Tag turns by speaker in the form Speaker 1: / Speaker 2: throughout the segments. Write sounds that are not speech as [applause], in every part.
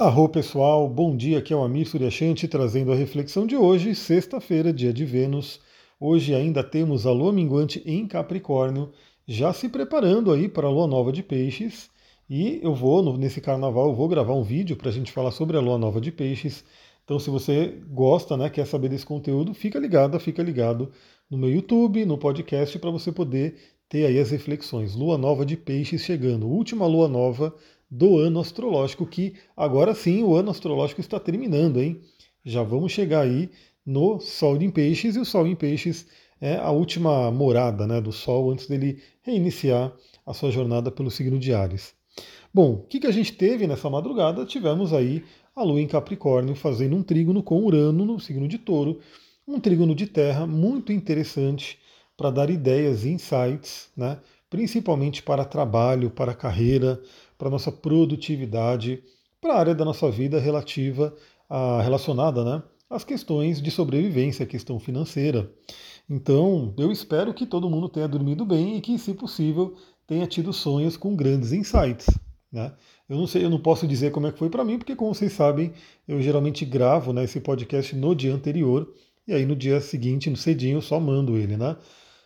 Speaker 1: Arro pessoal, bom dia, aqui é o Amir Suryashanti trazendo a reflexão de hoje, sexta-feira, dia de Vênus. Hoje ainda temos a lua minguante em Capricórnio, já se preparando aí para a lua nova de Peixes. E eu vou, nesse carnaval, eu vou gravar um vídeo para a gente falar sobre a lua nova de Peixes. Então, se você gosta, né, quer saber desse conteúdo, fica ligado, fica ligado no meu YouTube, no podcast, para você poder ter aí as reflexões. Lua nova de Peixes chegando, última lua nova do ano astrológico, que agora sim o ano astrológico está terminando, hein? Já vamos chegar aí no Sol em Peixes, e o Sol em Peixes é a última morada né, do Sol antes dele reiniciar a sua jornada pelo signo de Ares. Bom, o que, que a gente teve nessa madrugada? Tivemos aí a Lua em Capricórnio fazendo um trígono com Urano no signo de Touro, um trígono de terra muito interessante para dar ideias e insights, né, principalmente para trabalho, para carreira, para nossa produtividade, para a área da nossa vida relativa a, relacionada né, às questões de sobrevivência, questão financeira. Então, eu espero que todo mundo tenha dormido bem e que, se possível, tenha tido sonhos com grandes insights. Né? Eu não sei, eu não posso dizer como é que foi para mim, porque como vocês sabem, eu geralmente gravo né, esse podcast no dia anterior e aí no dia seguinte, no cedinho, eu só mando ele, né?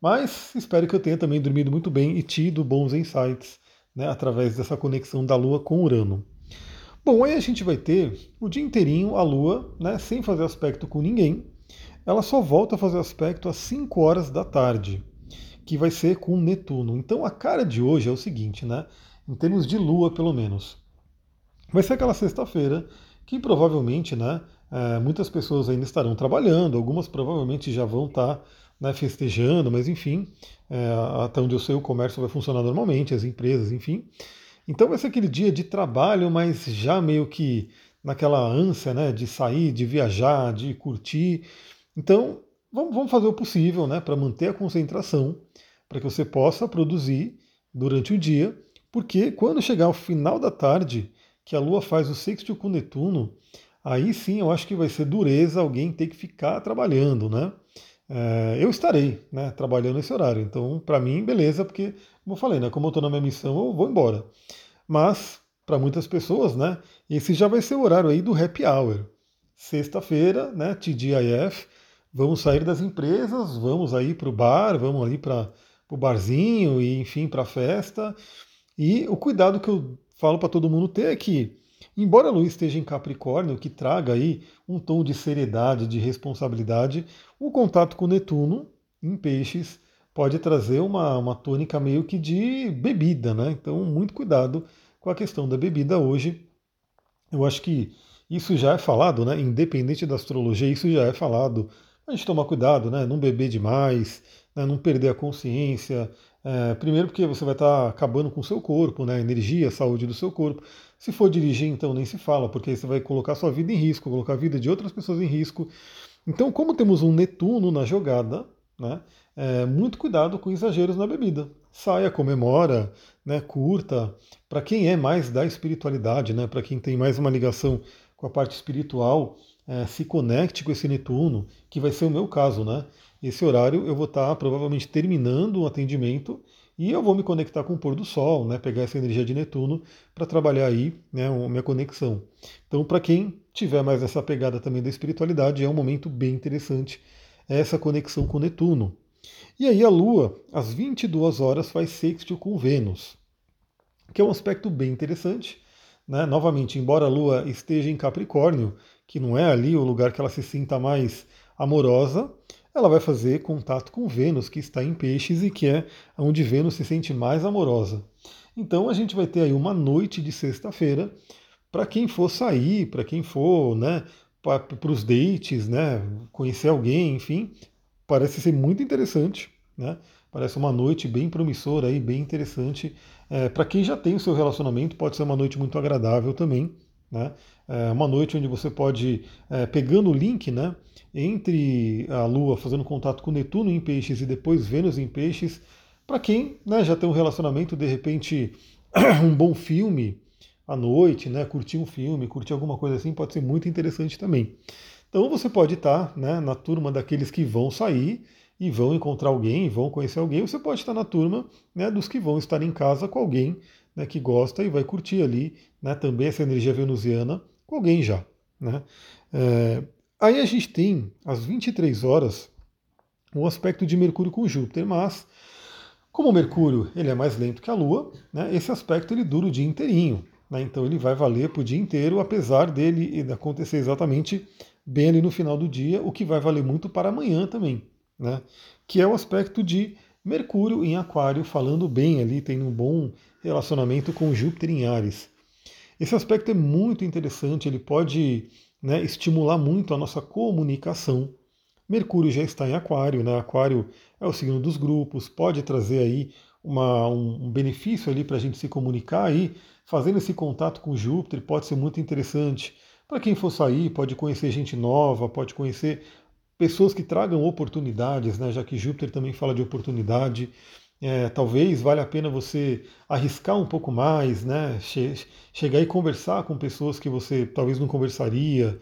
Speaker 1: Mas espero que eu tenha também dormido muito bem e tido bons insights né, através dessa conexão da Lua com Urano. Bom, aí a gente vai ter o dia inteirinho a Lua, né, sem fazer aspecto com ninguém. Ela só volta a fazer aspecto às 5 horas da tarde, que vai ser com Netuno. Então a cara de hoje é o seguinte, né? Em termos de Lua, pelo menos. Vai ser aquela sexta-feira que provavelmente, né, é, muitas pessoas ainda estarão trabalhando, algumas provavelmente já vão estar né, festejando, mas enfim, é, até onde eu sei o comércio vai funcionar normalmente, as empresas, enfim. Então vai ser aquele dia de trabalho, mas já meio que naquela ânsia né, de sair, de viajar, de curtir. Então vamos, vamos fazer o possível né, para manter a concentração, para que você possa produzir durante o dia, porque quando chegar ao final da tarde, que a Lua faz o sexto com Netuno, aí sim eu acho que vai ser dureza alguém ter que ficar trabalhando, né? É, eu estarei né, trabalhando nesse horário. Então, para mim, beleza, porque, como eu falei, né, como eu estou na minha missão, eu vou embora. Mas, para muitas pessoas, né, esse já vai ser o horário aí do happy hour. Sexta-feira, né, TGIF, vamos sair das empresas, vamos aí para o bar, vamos ali para o barzinho e, enfim, para a festa. E o cuidado que eu falo para todo mundo ter é que Embora a Lua esteja em Capricórnio, que traga aí um tom de seriedade, de responsabilidade, o contato com Netuno em Peixes pode trazer uma, uma tônica meio que de bebida, né? Então, muito cuidado com a questão da bebida hoje. Eu acho que isso já é falado, né? Independente da astrologia, isso já é falado. A gente tomar cuidado, né? Não beber demais, né? não perder a consciência. É, primeiro porque você vai estar acabando com o seu corpo, né? A energia, a saúde do seu corpo. Se for dirigir, então nem se fala, porque aí você vai colocar sua vida em risco, colocar a vida de outras pessoas em risco. Então, como temos um Netuno na jogada, né, é, muito cuidado com exageros na bebida. Saia, comemora, né, curta. Para quem é mais da espiritualidade, né, para quem tem mais uma ligação com a parte espiritual, é, se conecte com esse Netuno, que vai ser o meu caso. Né? Esse horário eu vou estar provavelmente terminando um atendimento e eu vou me conectar com o pôr do sol, né, pegar essa energia de Netuno para trabalhar aí né, a minha conexão. Então, para quem tiver mais essa pegada também da espiritualidade, é um momento bem interessante essa conexão com Netuno. E aí a Lua, às 22 horas, faz sextil com Vênus, que é um aspecto bem interessante. Né? Novamente, embora a Lua esteja em Capricórnio, que não é ali o lugar que ela se sinta mais amorosa, ela vai fazer contato com Vênus, que está em Peixes e que é onde Vênus se sente mais amorosa. Então a gente vai ter aí uma noite de sexta-feira para quem for sair, para quem for, né, para os dates, né, conhecer alguém, enfim, parece ser muito interessante, né? Parece uma noite bem promissora aí, bem interessante. É, para quem já tem o seu relacionamento, pode ser uma noite muito agradável também. Né? É uma noite onde você pode, é, pegando o link né, entre a Lua fazendo contato com Netuno em Peixes e depois Vênus em Peixes, para quem né, já tem um relacionamento, de repente, [clears throat] um bom filme à noite, né, curtir um filme, curtir alguma coisa assim, pode ser muito interessante também. Então você pode estar né, na turma daqueles que vão sair e vão encontrar alguém, vão conhecer alguém, você pode estar na turma né, dos que vão estar em casa com alguém né, que gosta e vai curtir ali né, também essa energia venusiana com alguém já. Né? É, aí a gente tem, às 23 horas, o aspecto de Mercúrio com Júpiter, mas como o Mercúrio ele é mais lento que a Lua, né, esse aspecto ele dura o dia inteirinho. Né, então ele vai valer para o dia inteiro, apesar dele acontecer exatamente bem ali no final do dia, o que vai valer muito para amanhã também. Né, que é o aspecto de Mercúrio em Aquário, falando bem ali, tem um bom relacionamento com Júpiter em Ares. Esse aspecto é muito interessante, ele pode né, estimular muito a nossa comunicação. Mercúrio já está em Aquário, né? Aquário é o signo dos grupos, pode trazer aí uma, um, benefício ali para a gente se comunicar aí, fazendo esse contato com Júpiter pode ser muito interessante. Para quem for sair, pode conhecer gente nova, pode conhecer pessoas que tragam oportunidades, né? Já que Júpiter também fala de oportunidade. É, talvez valha a pena você arriscar um pouco mais, né? Che chegar e conversar com pessoas que você talvez não conversaria.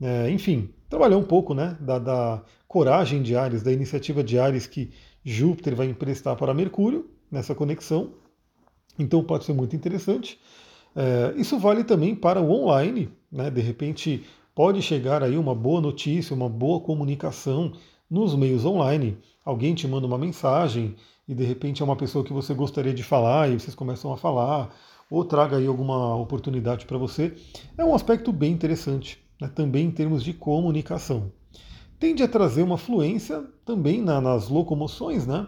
Speaker 1: É, enfim, trabalhar um pouco né, da, da, coragem de Ares, da iniciativa de Ares que Júpiter vai emprestar para Mercúrio nessa conexão. Então pode ser muito interessante. É, isso vale também para o online, né? De repente pode chegar aí uma boa notícia, uma boa comunicação nos meios online. Alguém te manda uma mensagem e de repente é uma pessoa que você gostaria de falar e vocês começam a falar, ou traga aí alguma oportunidade para você. É um aspecto bem interessante né, também em termos de comunicação. Tende a trazer uma fluência também na, nas locomoções, né?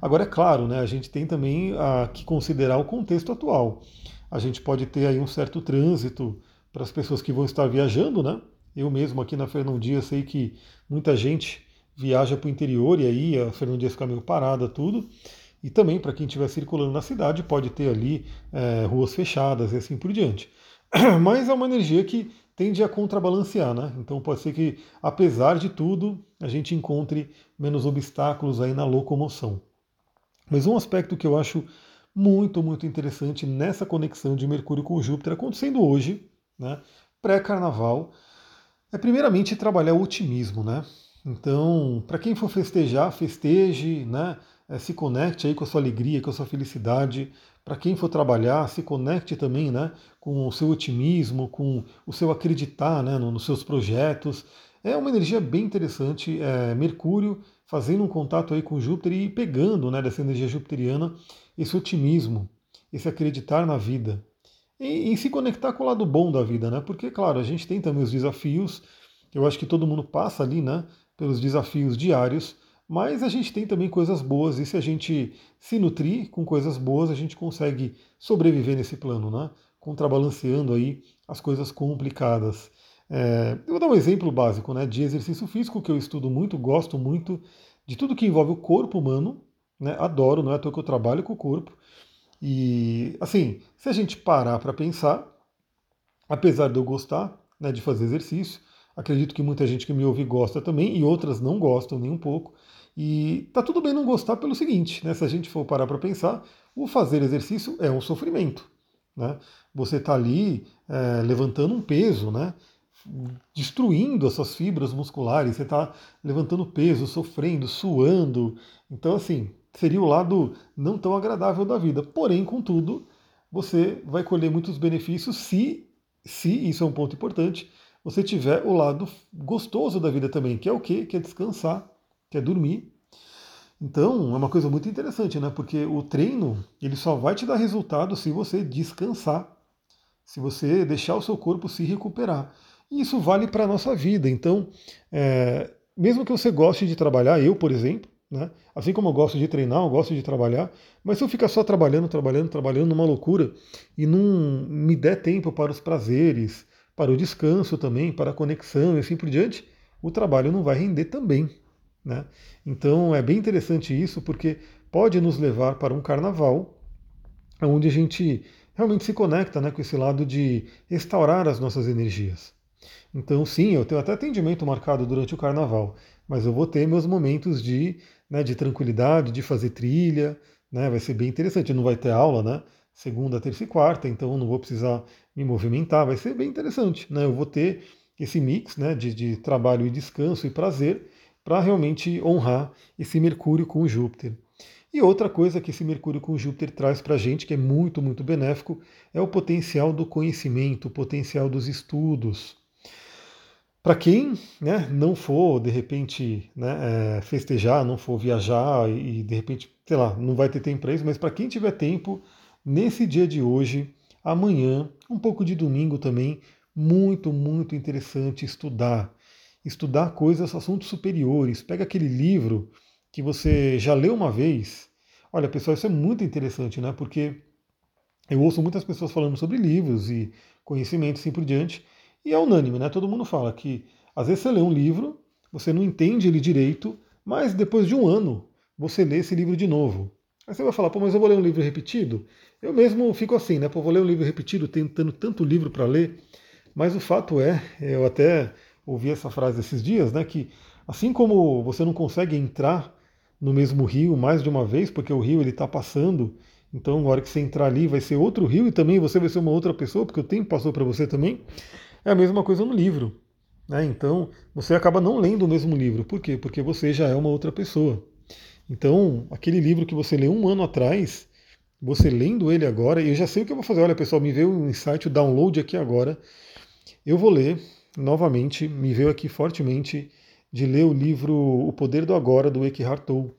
Speaker 1: Agora, é claro, né, a gente tem também a, que considerar o contexto atual. A gente pode ter aí um certo trânsito para as pessoas que vão estar viajando, né? Eu mesmo aqui na Fernão Dias sei que muita gente viaja para o interior e aí a Fernão Dias fica meio parada, tudo. E também para quem estiver circulando na cidade pode ter ali é, ruas fechadas e assim por diante. [clears throat] Mas é uma energia que tende a contrabalancear, né? Então pode ser que, apesar de tudo, a gente encontre menos obstáculos aí na locomoção. Mas um aspecto que eu acho muito, muito interessante nessa conexão de Mercúrio com Júpiter acontecendo hoje, né? Pré-carnaval, é primeiramente trabalhar o otimismo, né? Então, para quem for festejar, festeje, né? É, se conecte aí com a sua alegria, com a sua felicidade. Para quem for trabalhar, se conecte também né, com o seu otimismo, com o seu acreditar né, nos seus projetos. É uma energia bem interessante. É, Mercúrio fazendo um contato aí com Júpiter e pegando né, dessa energia jupiteriana esse otimismo, esse acreditar na vida. E, e se conectar com o lado bom da vida, né? Porque, claro, a gente tem também os desafios. Eu acho que todo mundo passa ali, né? Pelos desafios diários mas a gente tem também coisas boas, e se a gente se nutrir com coisas boas, a gente consegue sobreviver nesse plano, né? Contrabalanceando aí as coisas complicadas. É, eu vou dar um exemplo básico né, de exercício físico que eu estudo muito, gosto muito de tudo que envolve o corpo humano, né, adoro, não é à toa que eu trabalho com o corpo. E assim, se a gente parar para pensar, apesar de eu gostar né, de fazer exercício, acredito que muita gente que me ouve gosta também e outras não gostam nem um pouco. E tá tudo bem não gostar pelo seguinte, né? Se a gente for parar para pensar, o fazer exercício é um sofrimento. Né? Você está ali é, levantando um peso, né? destruindo as suas fibras musculares, você está levantando peso, sofrendo, suando. Então, assim, seria o lado não tão agradável da vida. Porém, contudo, você vai colher muitos benefícios se, se isso é um ponto importante, você tiver o lado gostoso da vida também, que é o quê? Que é descansar, que é dormir. Então, é uma coisa muito interessante, né? Porque o treino, ele só vai te dar resultado se você descansar, se você deixar o seu corpo se recuperar. E isso vale para a nossa vida. Então, é, mesmo que você goste de trabalhar, eu, por exemplo, né? Assim como eu gosto de treinar, eu gosto de trabalhar, mas se eu ficar só trabalhando, trabalhando, trabalhando numa loucura e não me der tempo para os prazeres, para o descanso também, para a conexão e assim por diante, o trabalho não vai render também. Né? Então é bem interessante isso, porque pode nos levar para um carnaval onde a gente realmente se conecta né, com esse lado de restaurar as nossas energias. Então, sim, eu tenho até atendimento marcado durante o carnaval, mas eu vou ter meus momentos de, né, de tranquilidade, de fazer trilha, né, vai ser bem interessante. Não vai ter aula, né? Segunda, terça e quarta, então não vou precisar me movimentar, vai ser bem interessante. Né? Eu vou ter esse mix né, de, de trabalho e descanso e prazer para realmente honrar esse Mercúrio com Júpiter. E outra coisa que esse Mercúrio com Júpiter traz para a gente, que é muito, muito benéfico, é o potencial do conhecimento, o potencial dos estudos. Para quem né, não for, de repente, né, é, festejar, não for viajar e, de repente, sei lá, não vai ter tempo para isso, mas para quem tiver tempo, nesse dia de hoje, amanhã, um pouco de domingo também, muito, muito interessante estudar. Estudar coisas, assuntos superiores. Pega aquele livro que você já leu uma vez. Olha, pessoal, isso é muito interessante, né? Porque eu ouço muitas pessoas falando sobre livros e conhecimento assim por diante, e é unânime, né? Todo mundo fala que às vezes você lê um livro, você não entende ele direito, mas depois de um ano você lê esse livro de novo. Aí você vai falar, pô, mas eu vou ler um livro repetido? Eu mesmo fico assim, né? Pô, vou ler um livro repetido, tentando tanto livro para ler. Mas o fato é, eu até ouvi essa frase esses dias, né? Que assim como você não consegue entrar no mesmo rio mais de uma vez, porque o rio ele está passando. Então, na hora que você entrar ali, vai ser outro rio e também você vai ser uma outra pessoa, porque o tempo passou para você também. É a mesma coisa no livro. Né? Então, você acaba não lendo o mesmo livro. Por quê? Porque você já é uma outra pessoa. Então, aquele livro que você leu um ano atrás, você lendo ele agora, e eu já sei o que eu vou fazer. Olha, pessoal, me veio um insight, o download aqui agora. Eu vou ler novamente, me veio aqui fortemente de ler o livro O Poder do Agora, do Eckhart Tolle,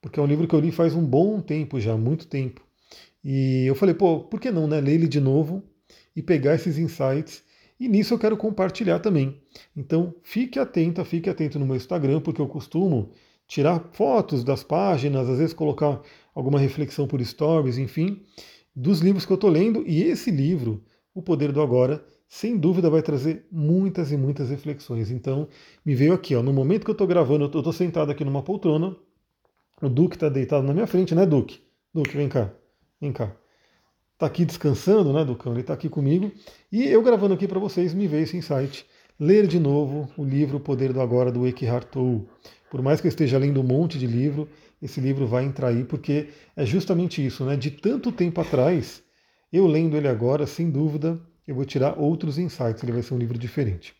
Speaker 1: porque é um livro que eu li faz um bom tempo já, muito tempo. E eu falei, pô, por que não, né? Ler ele de novo e pegar esses insights. E nisso eu quero compartilhar também. Então, fique atento, fique atento no meu Instagram, porque eu costumo tirar fotos das páginas, às vezes colocar alguma reflexão por stories, enfim, dos livros que eu estou lendo. E esse livro, O Poder do Agora, sem dúvida vai trazer muitas e muitas reflexões. Então, me veio aqui, ó, no momento que eu estou gravando, eu estou sentado aqui numa poltrona, o Duque está deitado na minha frente, né, Duque? Duque, vem cá, vem cá. Está aqui descansando, né, Ducão? Ele está aqui comigo. E eu gravando aqui para vocês, me veio esse insight. Ler de novo o livro O Poder do Agora, do Eckhart Tolle. Por mais que eu esteja lendo um monte de livro, esse livro vai entrar aí, porque é justamente isso, né? De tanto tempo atrás, eu lendo ele agora, sem dúvida, eu vou tirar outros insights, ele vai ser um livro diferente.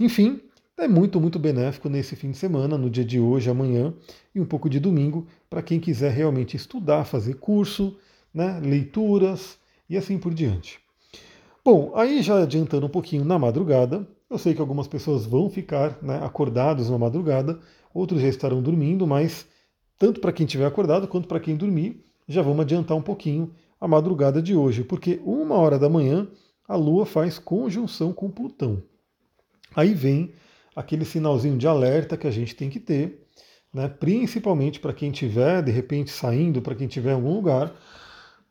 Speaker 1: Enfim, é muito, muito benéfico nesse fim de semana, no dia de hoje, amanhã e um pouco de domingo, para quem quiser realmente estudar, fazer curso, né, leituras e assim por diante. Bom, aí já adiantando um pouquinho na madrugada, eu sei que algumas pessoas vão ficar né, acordados na madrugada, outros já estarão dormindo, mas tanto para quem estiver acordado quanto para quem dormir, já vamos adiantar um pouquinho a madrugada de hoje, porque uma hora da manhã a Lua faz conjunção com Plutão. Aí vem aquele sinalzinho de alerta que a gente tem que ter, né? principalmente para quem estiver, de repente, saindo, para quem estiver em algum lugar,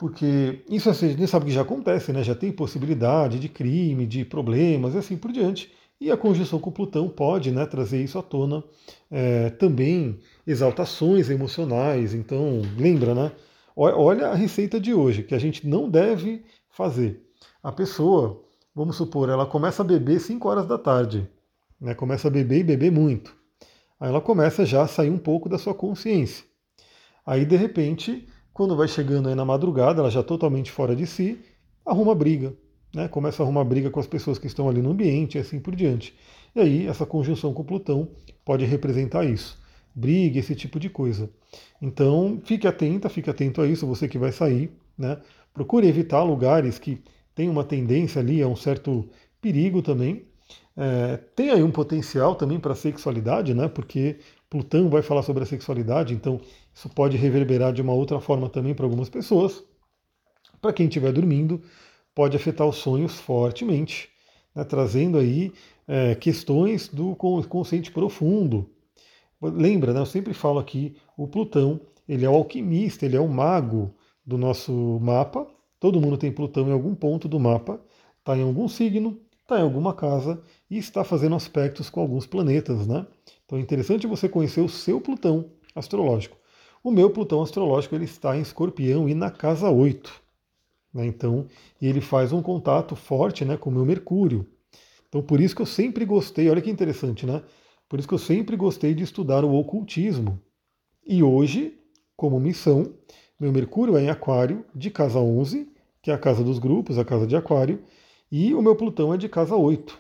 Speaker 1: porque isso a gente sabe que já acontece, né? já tem possibilidade de crime, de problemas e assim por diante. E a conjunção com Plutão pode né, trazer isso à tona. É, também exaltações emocionais. Então, lembra, né? Olha a receita de hoje, que a gente não deve fazer a pessoa, vamos supor, ela começa a beber 5 horas da tarde, né? começa a beber e beber muito. Aí ela começa já a sair um pouco da sua consciência. Aí, de repente, quando vai chegando aí na madrugada, ela já totalmente fora de si, arruma briga. Né? Começa a arrumar briga com as pessoas que estão ali no ambiente e assim por diante. E aí, essa conjunção com Plutão pode representar isso. Briga, esse tipo de coisa. Então, fique atenta, fique atento a isso, você que vai sair. Né? Procure evitar lugares que tem uma tendência ali a um certo perigo também. É, tem aí um potencial também para a sexualidade, né? Porque Plutão vai falar sobre a sexualidade, então isso pode reverberar de uma outra forma também para algumas pessoas. Para quem estiver dormindo, pode afetar os sonhos fortemente, né? trazendo aí é, questões do consciente profundo. Lembra, né? Eu sempre falo aqui, o Plutão, ele é o alquimista, ele é o mago do nosso mapa, Todo mundo tem Plutão em algum ponto do mapa, está em algum signo, está em alguma casa e está fazendo aspectos com alguns planetas, né? Então é interessante você conhecer o seu Plutão astrológico. O meu Plutão astrológico ele está em Escorpião e na casa 8. Né? Então, ele faz um contato forte né, com o meu Mercúrio. Então, por isso que eu sempre gostei, olha que interessante, né? Por isso que eu sempre gostei de estudar o ocultismo. E hoje, como missão, meu Mercúrio é em Aquário, de casa 11, que é a casa dos grupos, a casa de Aquário, e o meu Plutão é de casa 8,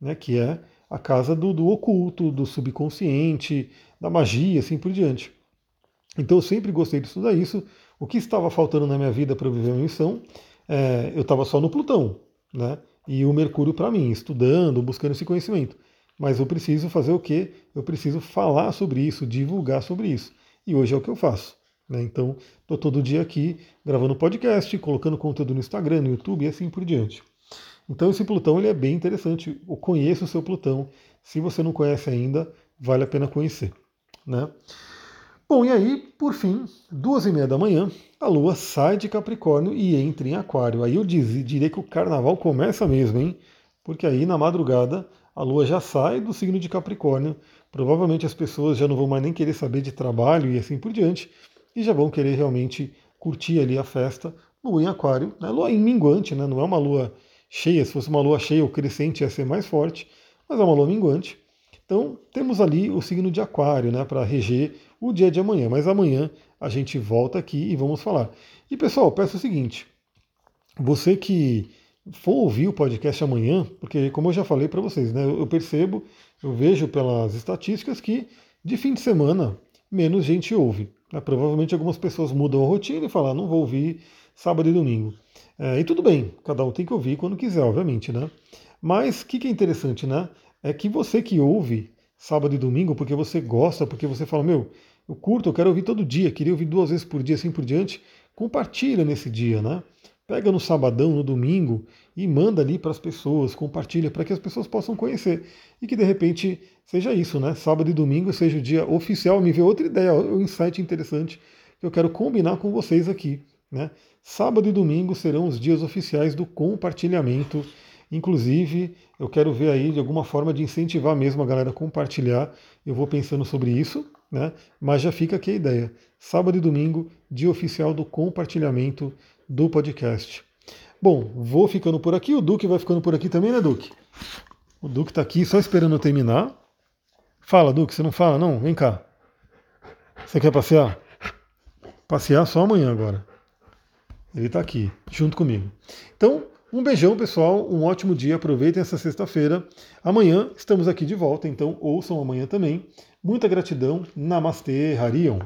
Speaker 1: né, que é a casa do, do oculto, do subconsciente, da magia, assim por diante. Então eu sempre gostei de estudar isso. O que estava faltando na minha vida para eu viver a missão, é, eu estava só no Plutão, né? E o Mercúrio para mim, estudando, buscando esse conhecimento. Mas eu preciso fazer o quê? Eu preciso falar sobre isso, divulgar sobre isso. E hoje é o que eu faço. Né? Então, estou todo dia aqui gravando podcast, colocando conteúdo no Instagram, no YouTube e assim por diante. Então, esse Plutão ele é bem interessante. Eu conheço o seu Plutão. Se você não conhece ainda, vale a pena conhecer. Né? Bom, e aí, por fim, duas e meia da manhã, a Lua sai de Capricórnio e entra em Aquário. Aí eu diria que o Carnaval começa mesmo, hein? Porque aí na madrugada a Lua já sai do signo de Capricórnio. Provavelmente as pessoas já não vão mais nem querer saber de trabalho e assim por diante, e já vão querer realmente curtir ali a festa. Lua em Aquário, né? Lua em minguante, né? Não é uma lua cheia. Se fosse uma lua cheia ou crescente ia ser mais forte, mas é uma lua minguante. Então temos ali o signo de Aquário, né? Para reger o dia de amanhã. Mas amanhã a gente volta aqui e vamos falar. E pessoal, peço o seguinte: você que for ouvir o podcast amanhã, porque como eu já falei para vocês, né, eu percebo, eu vejo pelas estatísticas que de fim de semana menos gente ouve. Né? Provavelmente algumas pessoas mudam a rotina e falam, ah, não vou ouvir sábado e domingo. É, e tudo bem, cada um tem que ouvir quando quiser, obviamente, né? Mas o que, que é interessante, né? É que você que ouve sábado e domingo porque você gosta, porque você fala, meu, eu curto, eu quero ouvir todo dia, queria ouvir duas vezes por dia, assim por diante, compartilha nesse dia, né? Pega no sabadão, no domingo e manda ali para as pessoas, compartilha para que as pessoas possam conhecer e que de repente seja isso, né? Sábado e domingo seja o dia oficial. Me veio outra ideia, um insight interessante que eu quero combinar com vocês aqui, né? Sábado e domingo serão os dias oficiais do compartilhamento. Inclusive, eu quero ver aí de alguma forma de incentivar mesmo a galera a compartilhar. Eu vou pensando sobre isso, né? Mas já fica aqui a ideia. Sábado e domingo, dia oficial do compartilhamento do podcast. Bom, vou ficando por aqui. O Duque vai ficando por aqui também, né, Duque? O Duque está aqui só esperando eu terminar. Fala, Duque, você não fala, não? Vem cá. Você quer passear? Passear só amanhã agora. Ele está aqui, junto comigo. Então, um beijão, pessoal. Um ótimo dia. Aproveitem essa sexta-feira. Amanhã estamos aqui de volta, então ouçam amanhã também. Muita gratidão. Namastê, Harion.